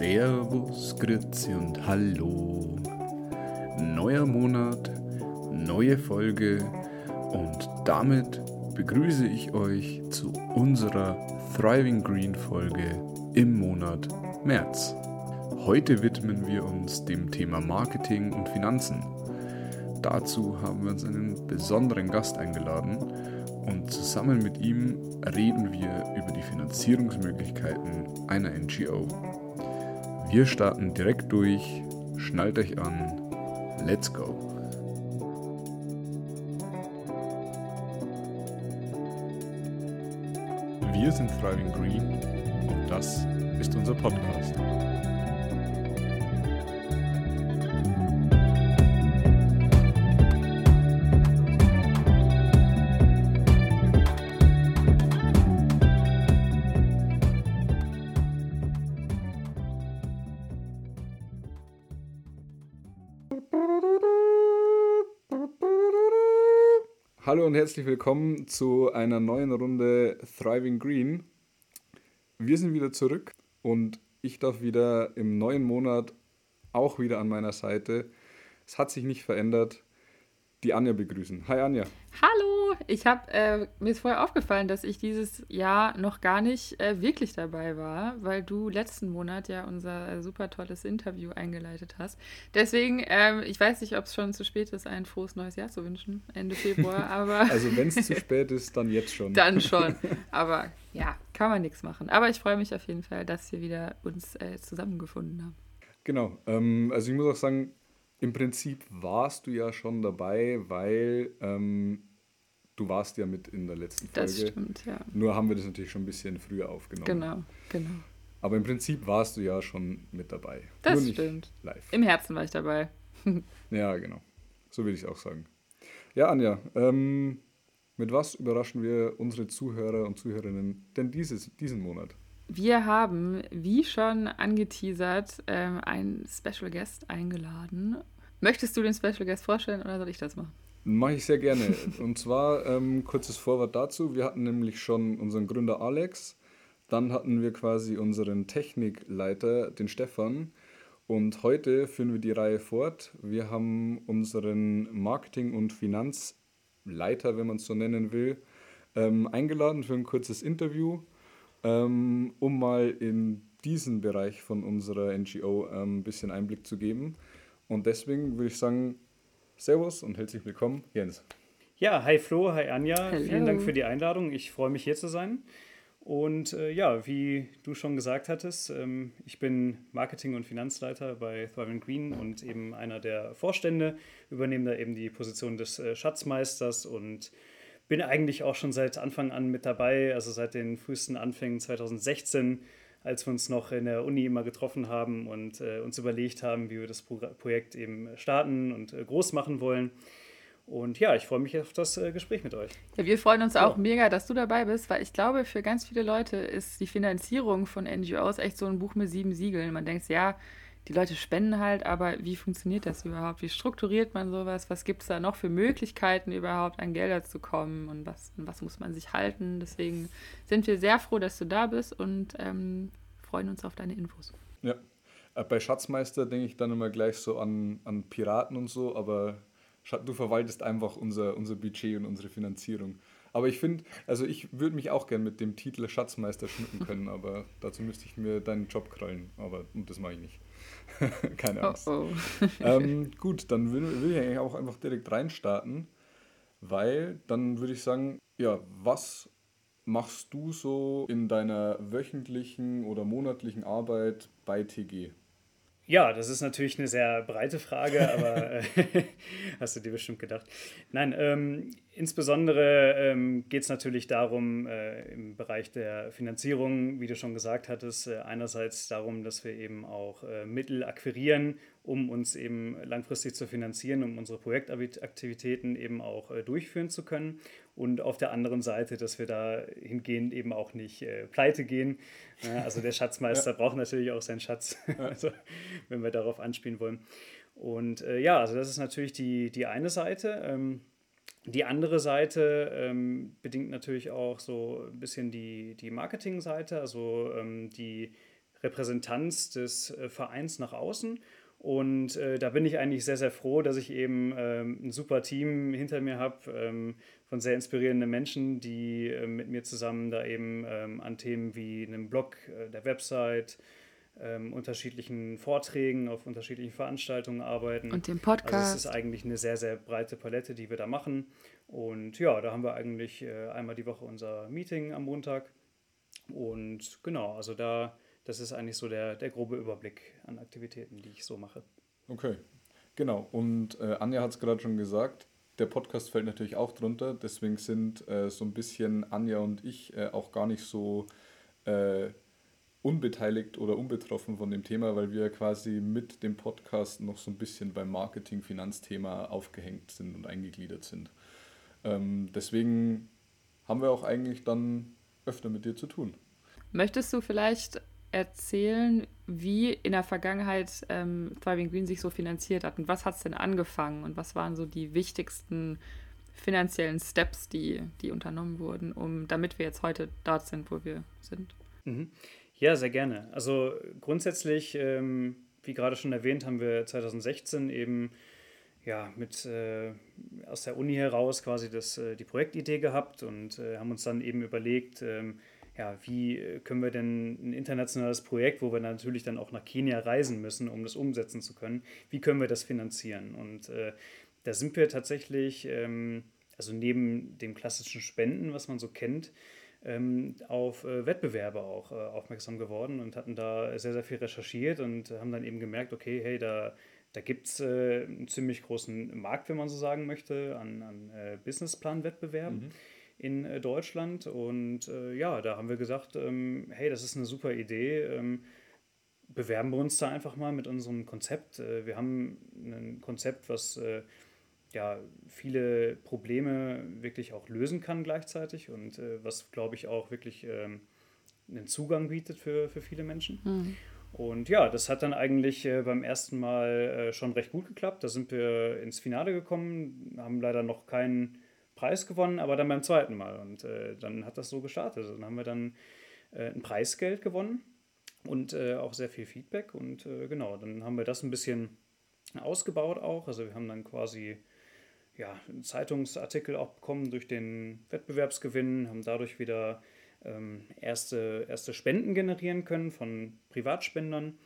Servus, Grüezi und Hallo. Neuer Monat, neue Folge und damit begrüße ich euch zu unserer Thriving Green Folge im Monat März. Heute widmen wir uns dem Thema Marketing und Finanzen. Dazu haben wir uns einen besonderen Gast eingeladen und zusammen mit ihm reden wir über die Finanzierungsmöglichkeiten einer NGO. Wir starten direkt durch, schnallt euch an, let's go! Wir sind Thriving Green und das ist unser Podcast. Und herzlich willkommen zu einer neuen Runde Thriving Green. Wir sind wieder zurück und ich darf wieder im neuen Monat auch wieder an meiner Seite. Es hat sich nicht verändert. Die Anja begrüßen. Hi Anja. Hallo, ich habe äh, mir ist vorher aufgefallen, dass ich dieses Jahr noch gar nicht äh, wirklich dabei war, weil du letzten Monat ja unser äh, super tolles Interview eingeleitet hast. Deswegen, ähm, ich weiß nicht, ob es schon zu spät ist, ein frohes neues Jahr zu wünschen, Ende Februar, aber. also, wenn es zu spät ist, dann jetzt schon. dann schon. Aber ja, kann man nichts machen. Aber ich freue mich auf jeden Fall, dass wir wieder uns äh, zusammengefunden haben. Genau. Ähm, also, ich muss auch sagen, im Prinzip warst du ja schon dabei, weil ähm, du warst ja mit in der letzten Folge. Das stimmt, ja. Nur haben wir das natürlich schon ein bisschen früher aufgenommen. Genau, genau. Aber im Prinzip warst du ja schon mit dabei. Das stimmt. Live. Im Herzen war ich dabei. ja, genau. So will ich es auch sagen. Ja, Anja, ähm, mit was überraschen wir unsere Zuhörer und Zuhörerinnen denn dieses, diesen Monat? Wir haben, wie schon angeteasert, ähm, einen Special Guest eingeladen. Möchtest du den Special Guest vorstellen oder soll ich das machen? Mache ich sehr gerne. Und zwar ähm, kurzes Vorwort dazu. Wir hatten nämlich schon unseren Gründer Alex, dann hatten wir quasi unseren Technikleiter, den Stefan. Und heute führen wir die Reihe fort. Wir haben unseren Marketing- und Finanzleiter, wenn man es so nennen will, ähm, eingeladen für ein kurzes Interview ähm, um mal in diesen Bereich von unserer NGO ähm, ein bisschen Einblick zu geben. Und deswegen würde ich sagen, Servus und herzlich willkommen, Jens. Ja, hi Flo, hi Anja, Hello. vielen Dank für die Einladung. Ich freue mich hier zu sein. Und äh, ja, wie du schon gesagt hattest, ähm, ich bin Marketing- und Finanzleiter bei Thriving Green und eben einer der Vorstände, übernehme da eben die Position des äh, Schatzmeisters und bin eigentlich auch schon seit Anfang an mit dabei, also seit den frühesten Anfängen 2016, als wir uns noch in der Uni immer getroffen haben und äh, uns überlegt haben, wie wir das Pro Projekt eben starten und äh, groß machen wollen. Und ja, ich freue mich auf das äh, Gespräch mit euch. Ja, wir freuen uns auch ja. mega, dass du dabei bist, weil ich glaube, für ganz viele Leute ist die Finanzierung von NGOs echt so ein Buch mit sieben Siegeln. Man denkt, ja, die Leute spenden halt, aber wie funktioniert das überhaupt? Wie strukturiert man sowas? Was gibt es da noch für Möglichkeiten, überhaupt an Gelder zu kommen und was, an was muss man sich halten? Deswegen sind wir sehr froh, dass du da bist und ähm, freuen uns auf deine Infos. Ja, äh, bei Schatzmeister denke ich dann immer gleich so an, an Piraten und so, aber du verwaltest einfach unser, unser Budget und unsere Finanzierung. Aber ich finde, also ich würde mich auch gern mit dem Titel Schatzmeister schmücken können, aber dazu müsste ich mir deinen Job krallen. Aber und das mache ich nicht. Keine Angst. Oh, oh. ähm, gut, dann will, will ich eigentlich auch einfach direkt reinstarten, weil dann würde ich sagen, ja, was machst du so in deiner wöchentlichen oder monatlichen Arbeit bei TG? Ja, das ist natürlich eine sehr breite Frage, aber äh, hast du dir bestimmt gedacht. Nein, ähm, insbesondere ähm, geht es natürlich darum, äh, im Bereich der Finanzierung, wie du schon gesagt hattest, äh, einerseits darum, dass wir eben auch äh, Mittel akquirieren, um uns eben langfristig zu finanzieren, um unsere Projektaktivitäten eben auch äh, durchführen zu können und auf der anderen Seite, dass wir da hingehend eben auch nicht äh, pleite gehen. Ja, also der Schatzmeister ja. braucht natürlich auch seinen Schatz, also, wenn wir darauf anspielen wollen. Und äh, ja, also das ist natürlich die, die eine Seite. Ähm, die andere Seite ähm, bedingt natürlich auch so ein bisschen die, die Marketingseite, also ähm, die Repräsentanz des äh, Vereins nach außen. Und äh, da bin ich eigentlich sehr, sehr froh, dass ich eben ähm, ein super Team hinter mir habe ähm, von sehr inspirierenden Menschen, die äh, mit mir zusammen da eben ähm, an Themen wie einem Blog, äh, der Website, ähm, unterschiedlichen Vorträgen auf unterschiedlichen Veranstaltungen arbeiten. Und dem Podcast. Also es ist eigentlich eine sehr, sehr breite Palette, die wir da machen. Und ja, da haben wir eigentlich äh, einmal die Woche unser Meeting am Montag. Und genau, also da, das ist eigentlich so der, der grobe Überblick an Aktivitäten, die ich so mache. Okay, genau. Und äh, Anja hat es gerade schon gesagt, der Podcast fällt natürlich auch drunter. Deswegen sind äh, so ein bisschen Anja und ich äh, auch gar nicht so äh, unbeteiligt oder unbetroffen von dem Thema, weil wir quasi mit dem Podcast noch so ein bisschen beim Marketing-Finanzthema aufgehängt sind und eingegliedert sind. Ähm, deswegen haben wir auch eigentlich dann öfter mit dir zu tun. Möchtest du vielleicht erzählen, wie in der Vergangenheit ähm, Thriving Green sich so finanziert hat und was hat es denn angefangen und was waren so die wichtigsten finanziellen Steps, die, die unternommen wurden, um damit wir jetzt heute dort sind, wo wir sind? Mhm. Ja, sehr gerne. Also grundsätzlich, ähm, wie gerade schon erwähnt, haben wir 2016 eben ja, mit äh, aus der Uni heraus quasi das, äh, die Projektidee gehabt und äh, haben uns dann eben überlegt, ähm, ja, wie können wir denn ein internationales Projekt, wo wir natürlich dann auch nach Kenia reisen müssen, um das umsetzen zu können, wie können wir das finanzieren? Und äh, da sind wir tatsächlich, ähm, also neben dem klassischen Spenden, was man so kennt, ähm, auf äh, Wettbewerbe auch äh, aufmerksam geworden und hatten da sehr, sehr viel recherchiert und haben dann eben gemerkt, okay, hey, da, da gibt es äh, einen ziemlich großen Markt, wenn man so sagen möchte, an, an äh, Businessplan-Wettbewerben. Mhm. In äh, Deutschland und äh, ja, da haben wir gesagt, ähm, hey, das ist eine super Idee, ähm, bewerben wir uns da einfach mal mit unserem Konzept. wir haben ein Konzept, was ja, viele Probleme wirklich auch lösen kann gleichzeitig und äh, was, glaube ich, auch wirklich ähm, einen Zugang bietet für, für viele Menschen. Mhm. Und ja, das hat dann eigentlich äh, beim ersten Mal äh, schon recht gut geklappt. Da sind wir ins Finale gekommen, haben leider noch keinen Preis gewonnen, aber dann beim zweiten Mal. Und äh, dann hat das so gestartet. Dann haben wir dann äh, ein Preisgeld gewonnen und äh, auch sehr viel Feedback. Und genau, dann haben wir das ein bisschen ausgebaut auch. Also wir haben dann quasi ja, Zeitungsartikel auch bekommen durch den Wettbewerbsgewinn, haben dadurch wieder ähm, erste, erste Spenden generieren können von Privatspendern.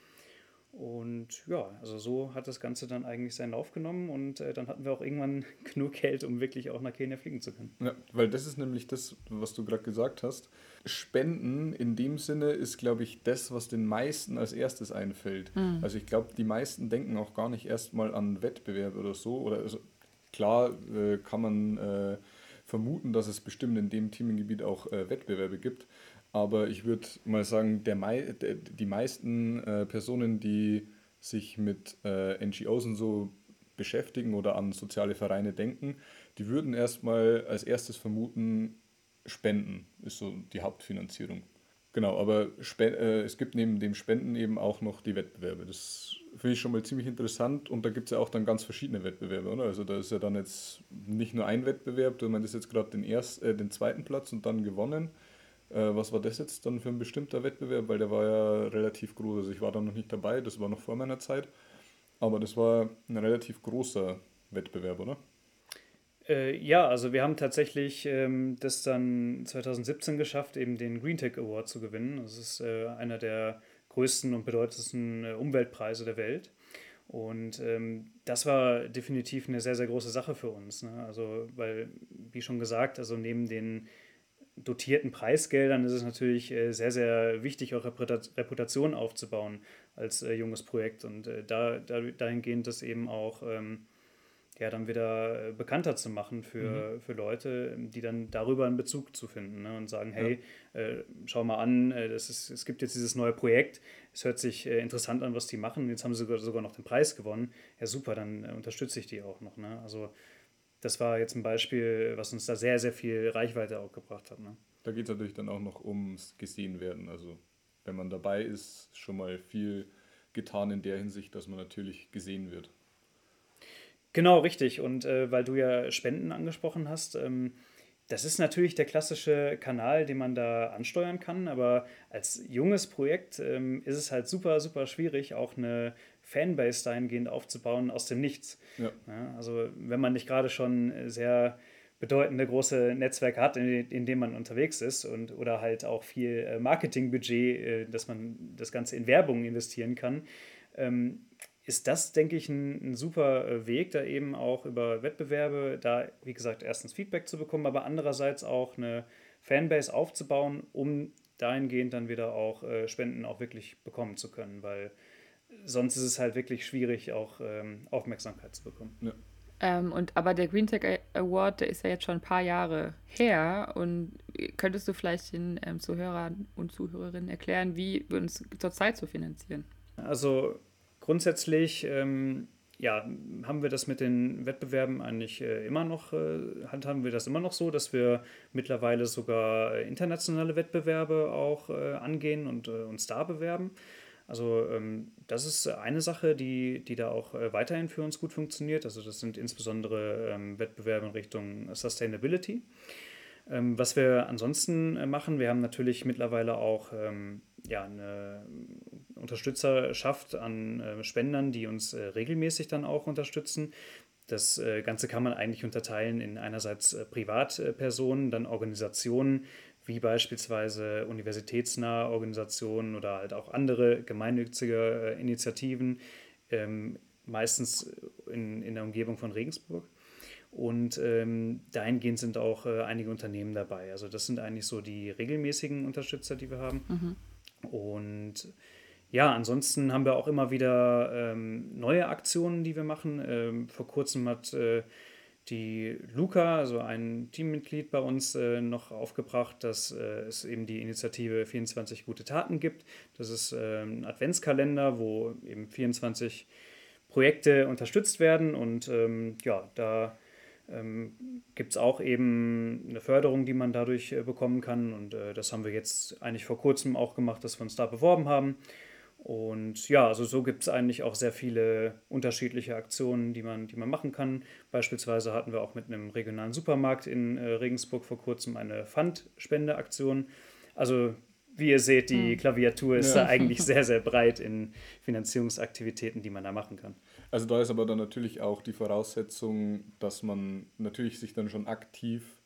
Und ja, also so hat das Ganze dann eigentlich seinen Lauf genommen und äh, dann hatten wir auch irgendwann genug Geld, um wirklich auch nach Kenia fliegen zu können. Ja, weil das ist nämlich das, was du gerade gesagt hast. Spenden in dem Sinne ist, glaube ich, das, was den meisten als erstes einfällt. Mhm. Also ich glaube, die meisten denken auch gar nicht erstmal an Wettbewerb oder so. Oder also Klar äh, kann man äh, vermuten, dass es bestimmt in dem Themengebiet auch äh, Wettbewerbe gibt. Aber ich würde mal sagen, der Mei der, die meisten äh, Personen, die sich mit äh, NGOs und so beschäftigen oder an soziale Vereine denken, die würden erstmal als erstes vermuten, Spenden ist so die Hauptfinanzierung. Genau, aber äh, es gibt neben dem Spenden eben auch noch die Wettbewerbe. Das finde ich schon mal ziemlich interessant und da gibt es ja auch dann ganz verschiedene Wettbewerbe, oder? Also da ist ja dann jetzt nicht nur ein Wettbewerb, du meintest jetzt gerade den, äh, den zweiten Platz und dann gewonnen. Äh, was war das jetzt dann für ein bestimmter Wettbewerb? Weil der war ja relativ groß. Also ich war da noch nicht dabei, das war noch vor meiner Zeit. Aber das war ein relativ großer Wettbewerb, oder? Äh, ja, also wir haben tatsächlich ähm, das dann 2017 geschafft, eben den Green Tech Award zu gewinnen. Das ist äh, einer der größten und bedeutendsten äh, Umweltpreise der Welt. Und ähm, das war definitiv eine sehr, sehr große Sache für uns. Ne? Also, weil, wie schon gesagt, also neben den dotierten Preisgeldern ist es natürlich äh, sehr, sehr wichtig, auch Reputation aufzubauen als äh, junges Projekt. Und äh, da, da, dahingehend das eben auch ähm, ja, dann wieder bekannter zu machen für, mhm. für Leute, die dann darüber einen Bezug zu finden ne? und sagen, hey, ja. äh, schau mal an, das ist, es gibt jetzt dieses neue Projekt, es hört sich äh, interessant an, was die machen, jetzt haben sie sogar, sogar noch den Preis gewonnen, ja super, dann äh, unterstütze ich die auch noch. Ne? Also das war jetzt ein Beispiel, was uns da sehr, sehr viel Reichweite auch gebracht hat. Ne? Da geht es natürlich dann auch noch ums gesehen werden. Also wenn man dabei ist, schon mal viel getan in der Hinsicht, dass man natürlich gesehen wird. Genau, richtig. Und äh, weil du ja Spenden angesprochen hast, ähm, das ist natürlich der klassische Kanal, den man da ansteuern kann, aber als junges Projekt ähm, ist es halt super, super schwierig, auch eine Fanbase dahingehend aufzubauen aus dem Nichts. Ja. Ja, also wenn man nicht gerade schon sehr bedeutende große Netzwerke hat, in, in dem man unterwegs ist und oder halt auch viel äh, Marketingbudget, äh, dass man das Ganze in Werbung investieren kann, ähm, ist das, denke ich, ein, ein, super äh, Weg, da eben auch über Wettbewerbe, da, wie gesagt, erstens Feedback zu bekommen, aber andererseits auch eine Fanbase aufzubauen, um dahingehend dann wieder auch äh, Spenden auch wirklich bekommen zu können, weil sonst ist es halt wirklich schwierig, auch ähm, Aufmerksamkeit zu bekommen. Ja. Ähm, und, aber der Green Tech Award, der ist ja jetzt schon ein paar Jahre her. Und könntest du vielleicht den ähm, Zuhörern und Zuhörerinnen erklären, wie wir uns zurzeit so finanzieren? Also grundsätzlich ähm, ja, haben wir das mit den Wettbewerben eigentlich äh, immer noch, äh, handhaben wir das immer noch so, dass wir mittlerweile sogar internationale Wettbewerbe auch äh, angehen und äh, uns da bewerben. Also ähm, das ist eine Sache, die, die da auch äh, weiterhin für uns gut funktioniert. Also das sind insbesondere ähm, Wettbewerbe in Richtung Sustainability. Ähm, was wir ansonsten äh, machen, wir haben natürlich mittlerweile auch ja, eine Unterstützerschaft an äh, Spendern, die uns äh, regelmäßig dann auch unterstützen. Das äh, Ganze kann man eigentlich unterteilen in einerseits äh, Privatpersonen, dann Organisationen, wie beispielsweise universitätsnahe Organisationen oder halt auch andere gemeinnützige äh, Initiativen, ähm, meistens in, in der Umgebung von Regensburg. Und ähm, dahingehend sind auch äh, einige Unternehmen dabei. Also das sind eigentlich so die regelmäßigen Unterstützer, die wir haben. Mhm. Und ja, ansonsten haben wir auch immer wieder ähm, neue Aktionen, die wir machen. Ähm, vor kurzem hat äh, die Luca, also ein Teammitglied bei uns, äh, noch aufgebracht, dass äh, es eben die Initiative 24 gute Taten gibt. Das ist äh, ein Adventskalender, wo eben 24 Projekte unterstützt werden und ähm, ja, da ähm, gibt es auch eben eine Förderung, die man dadurch äh, bekommen kann und äh, das haben wir jetzt eigentlich vor kurzem auch gemacht, dass wir uns da beworben haben und ja, also so gibt es eigentlich auch sehr viele unterschiedliche Aktionen, die man, die man machen kann. Beispielsweise hatten wir auch mit einem regionalen Supermarkt in äh, Regensburg vor kurzem eine Pfandspendeaktion. Also wie ihr seht, die hm. Klaviatur ist ja. da eigentlich sehr, sehr breit in Finanzierungsaktivitäten, die man da machen kann. Also da ist aber dann natürlich auch die Voraussetzung, dass man natürlich sich dann schon aktiv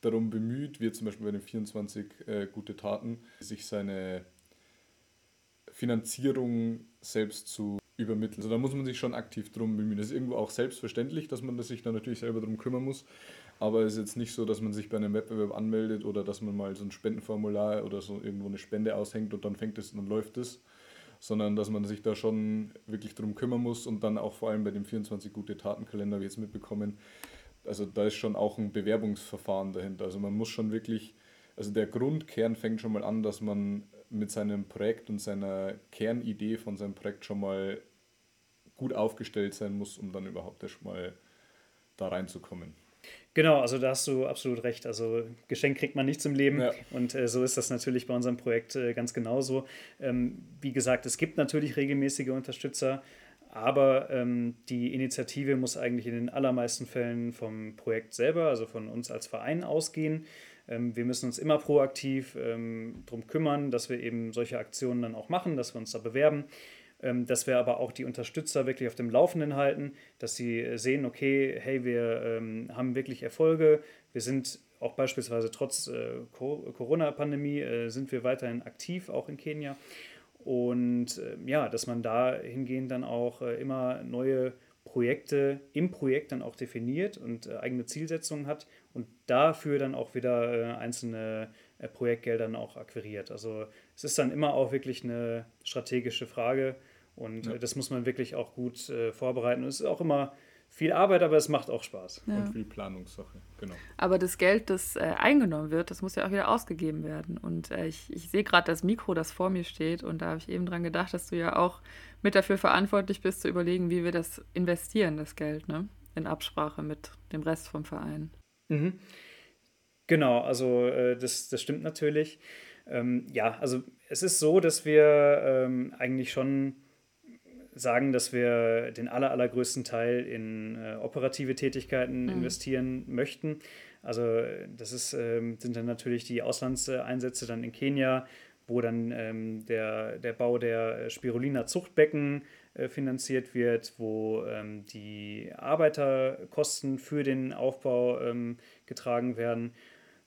darum bemüht, wie zum Beispiel bei den 24 äh, gute Taten, sich seine Finanzierung selbst zu übermitteln. Also da muss man sich schon aktiv drum bemühen. Das ist irgendwo auch selbstverständlich, dass man sich da natürlich selber drum kümmern muss. Aber es ist jetzt nicht so, dass man sich bei einem Wettbewerb anmeldet oder dass man mal so ein Spendenformular oder so irgendwo eine Spende aushängt und dann fängt es und dann läuft es. Sondern dass man sich da schon wirklich drum kümmern muss und dann auch vor allem bei dem 24 gute Tatenkalender, wie wir jetzt mitbekommen, also da ist schon auch ein Bewerbungsverfahren dahinter. Also man muss schon wirklich, also der Grundkern fängt schon mal an, dass man mit seinem Projekt und seiner Kernidee von seinem Projekt schon mal gut aufgestellt sein muss, um dann überhaupt erst mal da reinzukommen. Genau, also da hast du absolut recht. Also Geschenk kriegt man nichts im Leben ja. und äh, so ist das natürlich bei unserem Projekt äh, ganz genauso. Ähm, wie gesagt, es gibt natürlich regelmäßige Unterstützer, aber ähm, die Initiative muss eigentlich in den allermeisten Fällen vom Projekt selber, also von uns als Verein ausgehen. Ähm, wir müssen uns immer proaktiv ähm, darum kümmern, dass wir eben solche Aktionen dann auch machen, dass wir uns da bewerben, ähm, dass wir aber auch die Unterstützer wirklich auf dem Laufenden halten, dass sie äh, sehen, okay, hey, wir ähm, haben wirklich Erfolge, wir sind auch beispielsweise trotz äh, Corona-Pandemie äh, sind wir weiterhin aktiv, auch in Kenia. Und äh, ja, dass man da hingehend dann auch äh, immer neue Projekte im Projekt dann auch definiert und äh, eigene Zielsetzungen hat und dafür dann auch wieder äh, einzelne äh, Projektgelder dann auch akquiriert. Also es ist dann immer auch wirklich eine strategische Frage und ja. Äh, das muss man wirklich auch gut äh, vorbereiten. Und es ist auch immer viel Arbeit, aber es macht auch Spaß. Ja. Und viel Planungssache, genau. Aber das Geld, das äh, eingenommen wird, das muss ja auch wieder ausgegeben werden. Und äh, ich, ich sehe gerade das Mikro, das vor mir steht. Und da habe ich eben dran gedacht, dass du ja auch mit dafür verantwortlich bist, zu überlegen, wie wir das investieren, das Geld, ne? In Absprache mit dem Rest vom Verein. Mhm. Genau, also äh, das, das stimmt natürlich. Ähm, ja, also es ist so, dass wir ähm, eigentlich schon sagen, dass wir den aller, allergrößten Teil in äh, operative Tätigkeiten mhm. investieren möchten. Also das ist, ähm, sind dann natürlich die Auslandseinsätze dann in Kenia, wo dann ähm, der, der Bau der Spirulina Zuchtbecken äh, finanziert wird, wo ähm, die Arbeiterkosten für den Aufbau ähm, getragen werden.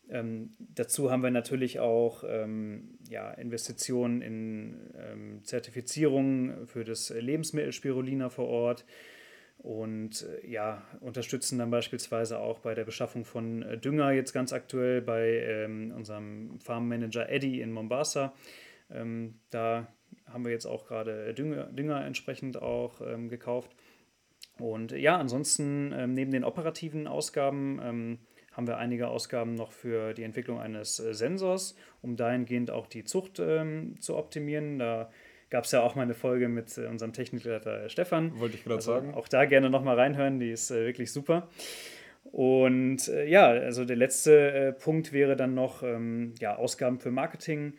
Ähm, dazu haben wir natürlich auch ähm, ja, Investitionen in ähm, Zertifizierung für das Lebensmittel Spirulina vor Ort und äh, ja, unterstützen dann beispielsweise auch bei der Beschaffung von äh, Dünger jetzt ganz aktuell bei ähm, unserem Farmmanager Eddie in Mombasa. Ähm, da haben wir jetzt auch gerade Dünger, Dünger entsprechend auch ähm, gekauft. Und ja, ansonsten ähm, neben den operativen Ausgaben ähm, haben wir einige Ausgaben noch für die Entwicklung eines äh, Sensors, um dahingehend auch die Zucht ähm, zu optimieren. Da gab es ja auch mal eine Folge mit äh, unserem Technikleiter Stefan. Wollte ich gerade also sagen. Auch da gerne nochmal reinhören, die ist äh, wirklich super. Und äh, ja, also der letzte äh, Punkt wäre dann noch ähm, ja, Ausgaben für Marketing.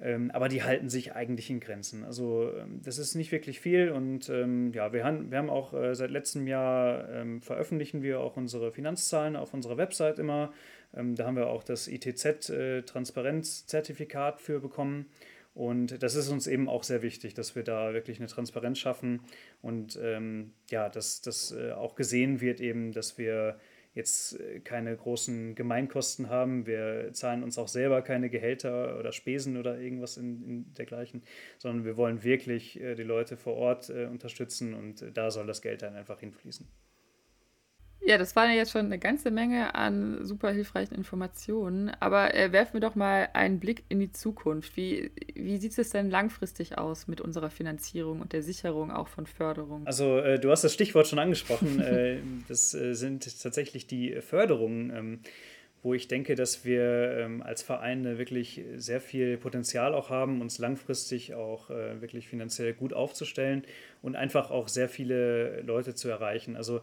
Ähm, aber die halten sich eigentlich in Grenzen. Also ähm, das ist nicht wirklich viel und ähm, ja, wir haben, wir haben auch äh, seit letztem Jahr ähm, veröffentlichen wir auch unsere Finanzzahlen auf unserer Website immer. Da haben wir auch das ITZ-Transparenzzertifikat äh, für bekommen. Und das ist uns eben auch sehr wichtig, dass wir da wirklich eine Transparenz schaffen und ähm, ja, dass das äh, auch gesehen wird, eben, dass wir jetzt äh, keine großen Gemeinkosten haben. Wir zahlen uns auch selber keine Gehälter oder Spesen oder irgendwas in, in dergleichen, sondern wir wollen wirklich äh, die Leute vor Ort äh, unterstützen und äh, da soll das Geld dann einfach hinfließen. Ja, das waren ja jetzt schon eine ganze Menge an super hilfreichen Informationen. Aber äh, werfen wir doch mal einen Blick in die Zukunft. Wie, wie sieht es denn langfristig aus mit unserer Finanzierung und der Sicherung auch von Förderung? Also äh, du hast das Stichwort schon angesprochen. äh, das äh, sind tatsächlich die Förderungen. Ähm, wo ich denke, dass wir ähm, als Vereine wirklich sehr viel Potenzial auch haben, uns langfristig auch äh, wirklich finanziell gut aufzustellen und einfach auch sehr viele Leute zu erreichen. Also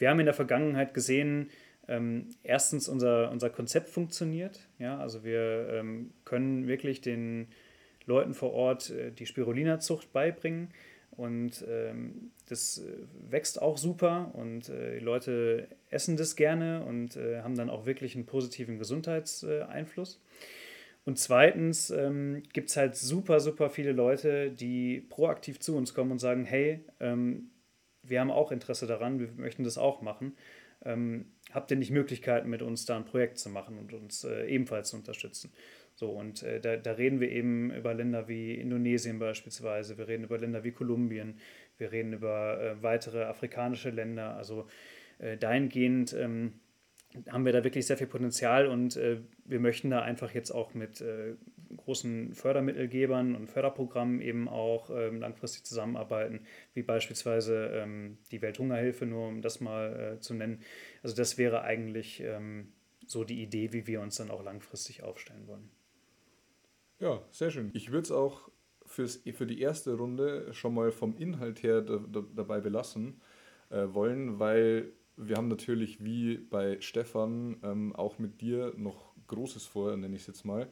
wir haben in der Vergangenheit gesehen, ähm, erstens unser, unser Konzept funktioniert. Ja, also wir ähm, können wirklich den Leuten vor Ort äh, die Spirulina-Zucht beibringen. Und ähm, das äh, wächst auch super und äh, die Leute essen das gerne und äh, haben dann auch wirklich einen positiven Gesundheitseinfluss. Und zweitens ähm, gibt es halt super, super viele Leute, die proaktiv zu uns kommen und sagen, hey, ähm, wir haben auch Interesse daran, wir möchten das auch machen. Ähm, habt ihr nicht Möglichkeiten, mit uns da ein Projekt zu machen und uns äh, ebenfalls zu unterstützen? So, und äh, da, da, reden wir eben über Länder wie Indonesien beispielsweise, wir reden über Länder wie Kolumbien, wir reden über äh, weitere afrikanische Länder. Also äh, dahingehend ähm, haben wir da wirklich sehr viel Potenzial und äh, wir möchten da einfach jetzt auch mit äh, großen Fördermittelgebern und Förderprogrammen eben auch ähm, langfristig zusammenarbeiten, wie beispielsweise ähm, die Welthungerhilfe, nur um das mal äh, zu nennen. Also das wäre eigentlich ähm, so die Idee, wie wir uns dann auch langfristig aufstellen wollen. Ja, sehr schön. Ich würde es auch fürs, für die erste Runde schon mal vom Inhalt her da, da, dabei belassen äh, wollen, weil wir haben natürlich wie bei Stefan ähm, auch mit dir noch Großes vor, nenne ich es jetzt mal.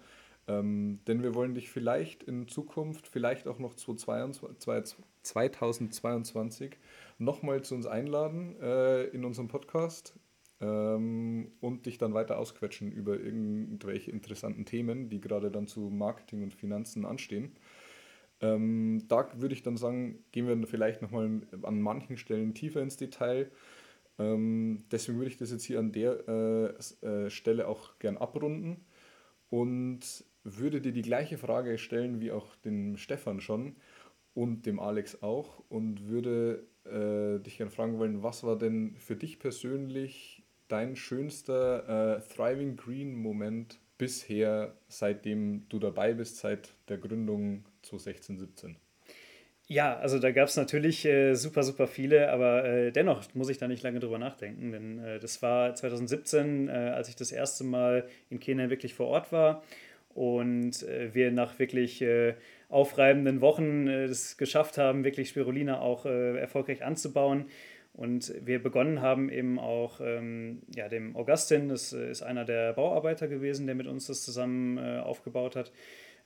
Ähm, denn wir wollen dich vielleicht in Zukunft, vielleicht auch noch 2022, nochmal zu uns einladen äh, in unserem Podcast ähm, und dich dann weiter ausquetschen über irgendwelche interessanten Themen, die gerade dann zu Marketing und Finanzen anstehen. Ähm, da würde ich dann sagen, gehen wir vielleicht nochmal an manchen Stellen tiefer ins Detail. Ähm, deswegen würde ich das jetzt hier an der äh, äh, Stelle auch gern abrunden und würde dir die gleiche Frage stellen wie auch dem Stefan schon und dem Alex auch und würde äh, dich gerne fragen wollen, was war denn für dich persönlich dein schönster äh, Thriving Green Moment bisher, seitdem du dabei bist, seit der Gründung 2016, 17? Ja, also da gab es natürlich äh, super, super viele, aber äh, dennoch muss ich da nicht lange drüber nachdenken, denn äh, das war 2017, äh, als ich das erste Mal in Kenia wirklich vor Ort war und äh, wir nach wirklich äh, aufreibenden Wochen es geschafft haben, wirklich Spirulina auch erfolgreich anzubauen. Und wir begonnen haben eben auch ähm, ja, dem Augustin, das ist einer der Bauarbeiter gewesen, der mit uns das zusammen aufgebaut hat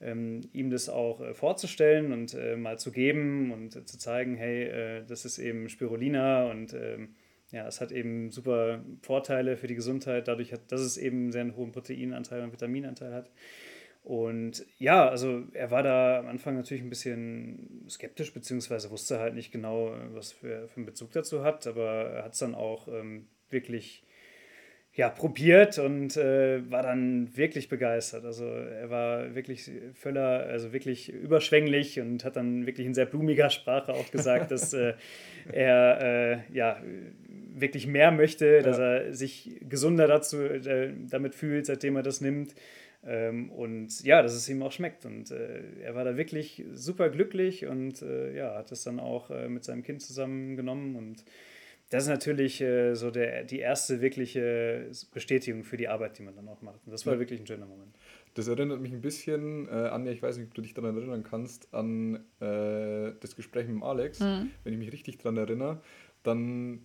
ähm, ihm das auch äh, vorzustellen und äh, mal zu geben und äh, zu zeigen, hey, äh, das ist eben Spirulina und ähm, ja, es hat eben super Vorteile für die Gesundheit, dadurch, hat, dass es eben sehr einen hohen Proteinanteil und Vitaminanteil hat. Und ja, also er war da am Anfang natürlich ein bisschen skeptisch, beziehungsweise wusste halt nicht genau, was für, für einen Bezug dazu hat, aber er hat es dann auch ähm, wirklich ja, probiert und äh, war dann wirklich begeistert. Also er war wirklich völler, also wirklich überschwänglich und hat dann wirklich in sehr blumiger Sprache auch gesagt, dass äh, er äh, ja wirklich mehr möchte, dass ja. er sich gesunder dazu äh, damit fühlt, seitdem er das nimmt. Ähm, und ja, dass es ihm auch schmeckt. Und äh, er war da wirklich super glücklich und äh, ja, hat es dann auch mit seinem Kind zusammengenommen und das ist natürlich äh, so der, die erste wirkliche Bestätigung für die Arbeit, die man dann auch macht. Und das war ja. wirklich ein schöner Moment. Das erinnert mich ein bisschen, äh, Anja, ich weiß nicht, ob du dich daran erinnern kannst, an äh, das Gespräch mit Alex. Mhm. Wenn ich mich richtig daran erinnere, dann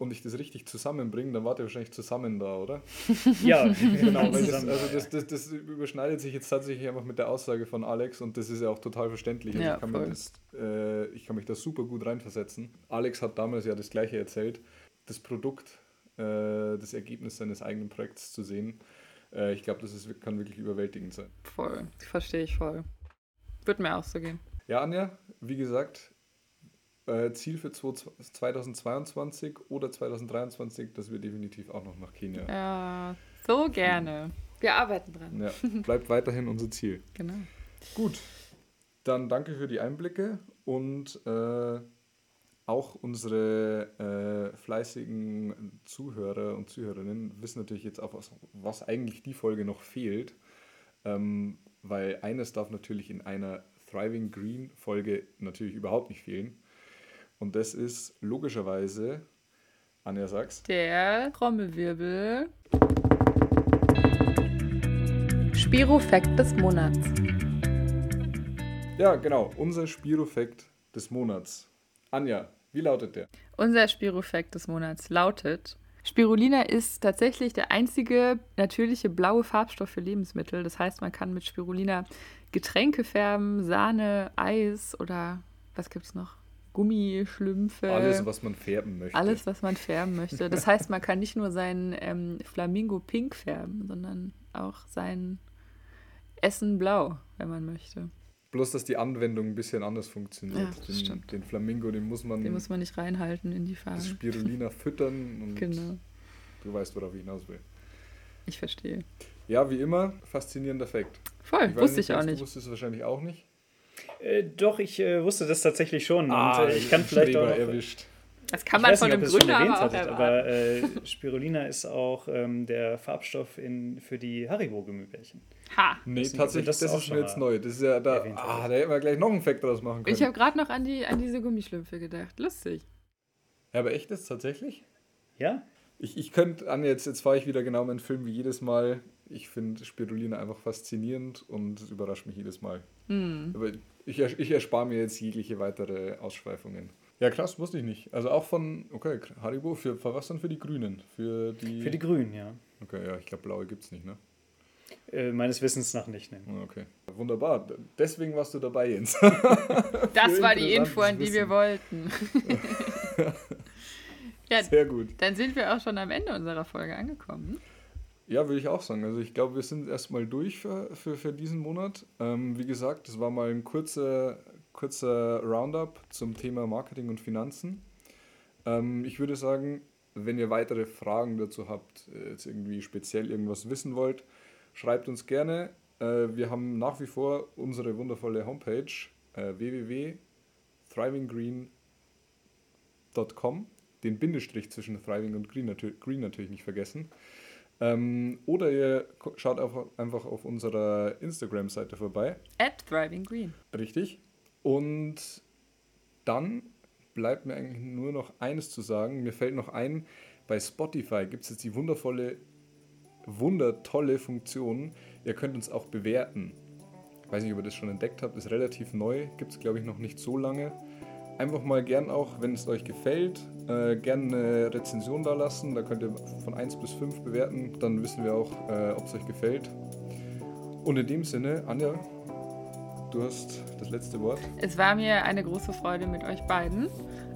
und ich das richtig zusammenbringe, dann wart ihr wahrscheinlich zusammen da, oder? Ja, genau. das, also das, das, das, überschneidet sich jetzt tatsächlich einfach mit der Aussage von Alex und das ist ja auch total verständlich. Also ja, ich, kann das, äh, ich, kann mich da super gut reinversetzen. Alex hat damals ja das Gleiche erzählt. Das Produkt, äh, das Ergebnis seines eigenen Projekts zu sehen, äh, ich glaube, das ist, kann wirklich überwältigend sein. Voll, verstehe ich voll. Wird mir auch so gehen. Ja, Anja, wie gesagt, äh, Ziel für 2022 oder 2023, dass wir definitiv auch noch nach Kenia. Ja, so gerne. Wir arbeiten dran. Ja, bleibt weiterhin unser Ziel. Genau. Gut, dann danke für die Einblicke und äh, auch unsere äh, fleißigen Zuhörer und Zuhörerinnen wissen natürlich jetzt auch, was, was eigentlich die Folge noch fehlt. Ähm, weil eines darf natürlich in einer Thriving Green Folge natürlich überhaupt nicht fehlen. Und das ist logischerweise, Anja sagst. Der Trommelwirbel. Spirofekt des Monats. Ja, genau, unser Spirofekt des Monats. Anja, wie lautet der? Unser Spirofekt des Monats lautet: Spirulina ist tatsächlich der einzige natürliche blaue Farbstoff für Lebensmittel. Das heißt, man kann mit Spirulina Getränke färben, Sahne, Eis oder was gibt es noch? Gummischlümpfe. Alles, was man färben möchte. Alles, was man färben möchte. Das heißt, man kann nicht nur sein ähm, Flamingo pink färben, sondern auch sein Essen blau, wenn man möchte. Bloß, dass die Anwendung ein bisschen anders funktioniert. Ja, den, stimmt. den Flamingo, den muss man. Den muss man nicht reinhalten in die Farbe. Das Spirulina füttern und genau. du weißt, worauf ich hinaus will. Ich verstehe. Ja, wie immer, faszinierender Fakt. Voll, ich wusste ich auch nicht. Du wusstest es wahrscheinlich auch nicht. Äh, doch, ich äh, wusste das tatsächlich schon. Ah, und äh, ich kann vielleicht auch. Erwischt. Das kann man von einem Gründer aber auch hattet, Aber äh, Spirulina ist auch ähm, der Farbstoff in, für die Haribo-Gummibärchen. Ha! Nee, das tatsächlich, das, das ist mir jetzt neu. Das ist ja da. Ah, da hätten wir gleich noch einen Fact draus machen können. Ich habe gerade noch an, die, an diese Gummischlümpfe gedacht. Lustig. Ja, aber echt ist tatsächlich? Ja? Ich, ich könnte an, jetzt, jetzt fahre ich wieder genau meinen Film wie jedes Mal. Ich finde Spirulina einfach faszinierend und es überrascht mich jedes Mal. Hm. Aber ich, ich erspare mir jetzt jegliche weitere Ausschweifungen. Ja, krass, wusste ich nicht. Also auch von, okay, Haribo, für, für was dann für die Grünen? Für die, für die Grünen, ja. Okay, ja, ich glaube, blaue gibt es nicht, ne? Äh, meines Wissens nach nicht, ne? Okay. Wunderbar. Deswegen warst du dabei, Jens. das war die Info, an die Wissen. wir wollten. ja, Sehr gut. Dann sind wir auch schon am Ende unserer Folge angekommen. Ja, würde ich auch sagen. Also ich glaube, wir sind erstmal durch für, für, für diesen Monat. Ähm, wie gesagt, das war mal ein kurzer, kurzer Roundup zum Thema Marketing und Finanzen. Ähm, ich würde sagen, wenn ihr weitere Fragen dazu habt, äh, jetzt irgendwie speziell irgendwas wissen wollt, schreibt uns gerne. Äh, wir haben nach wie vor unsere wundervolle Homepage äh, www.thrivinggreen.com. Den Bindestrich zwischen Thriving und Green, Green natürlich nicht vergessen. Ähm, oder ihr schaut auch einfach auf unserer Instagram-Seite vorbei. At Thriving Green. Richtig. Und dann bleibt mir eigentlich nur noch eines zu sagen. Mir fällt noch ein, bei Spotify gibt es jetzt die wundervolle, wundertolle Funktion. Ihr könnt uns auch bewerten. Ich weiß nicht, ob ihr das schon entdeckt habt, ist relativ neu, gibt es glaube ich noch nicht so lange einfach mal gern auch, wenn es euch gefällt, äh, gerne eine Rezension da lassen. Da könnt ihr von 1 bis 5 bewerten. Dann wissen wir auch, äh, ob es euch gefällt. Und in dem Sinne, Anja, du hast das letzte Wort. Es war mir eine große Freude mit euch beiden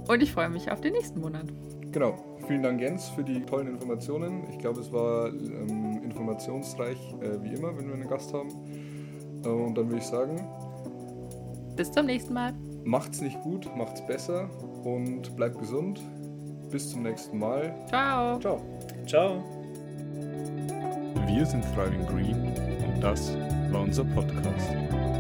und ich freue mich auf den nächsten Monat. Genau. Vielen Dank, Jens, für die tollen Informationen. Ich glaube, es war ähm, informationsreich, äh, wie immer, wenn wir einen Gast haben. Äh, und dann würde ich sagen, bis zum nächsten Mal. Macht's nicht gut, macht's besser und bleibt gesund. Bis zum nächsten Mal. Ciao. Ciao. Ciao. Wir sind Thriving Green und das war unser Podcast.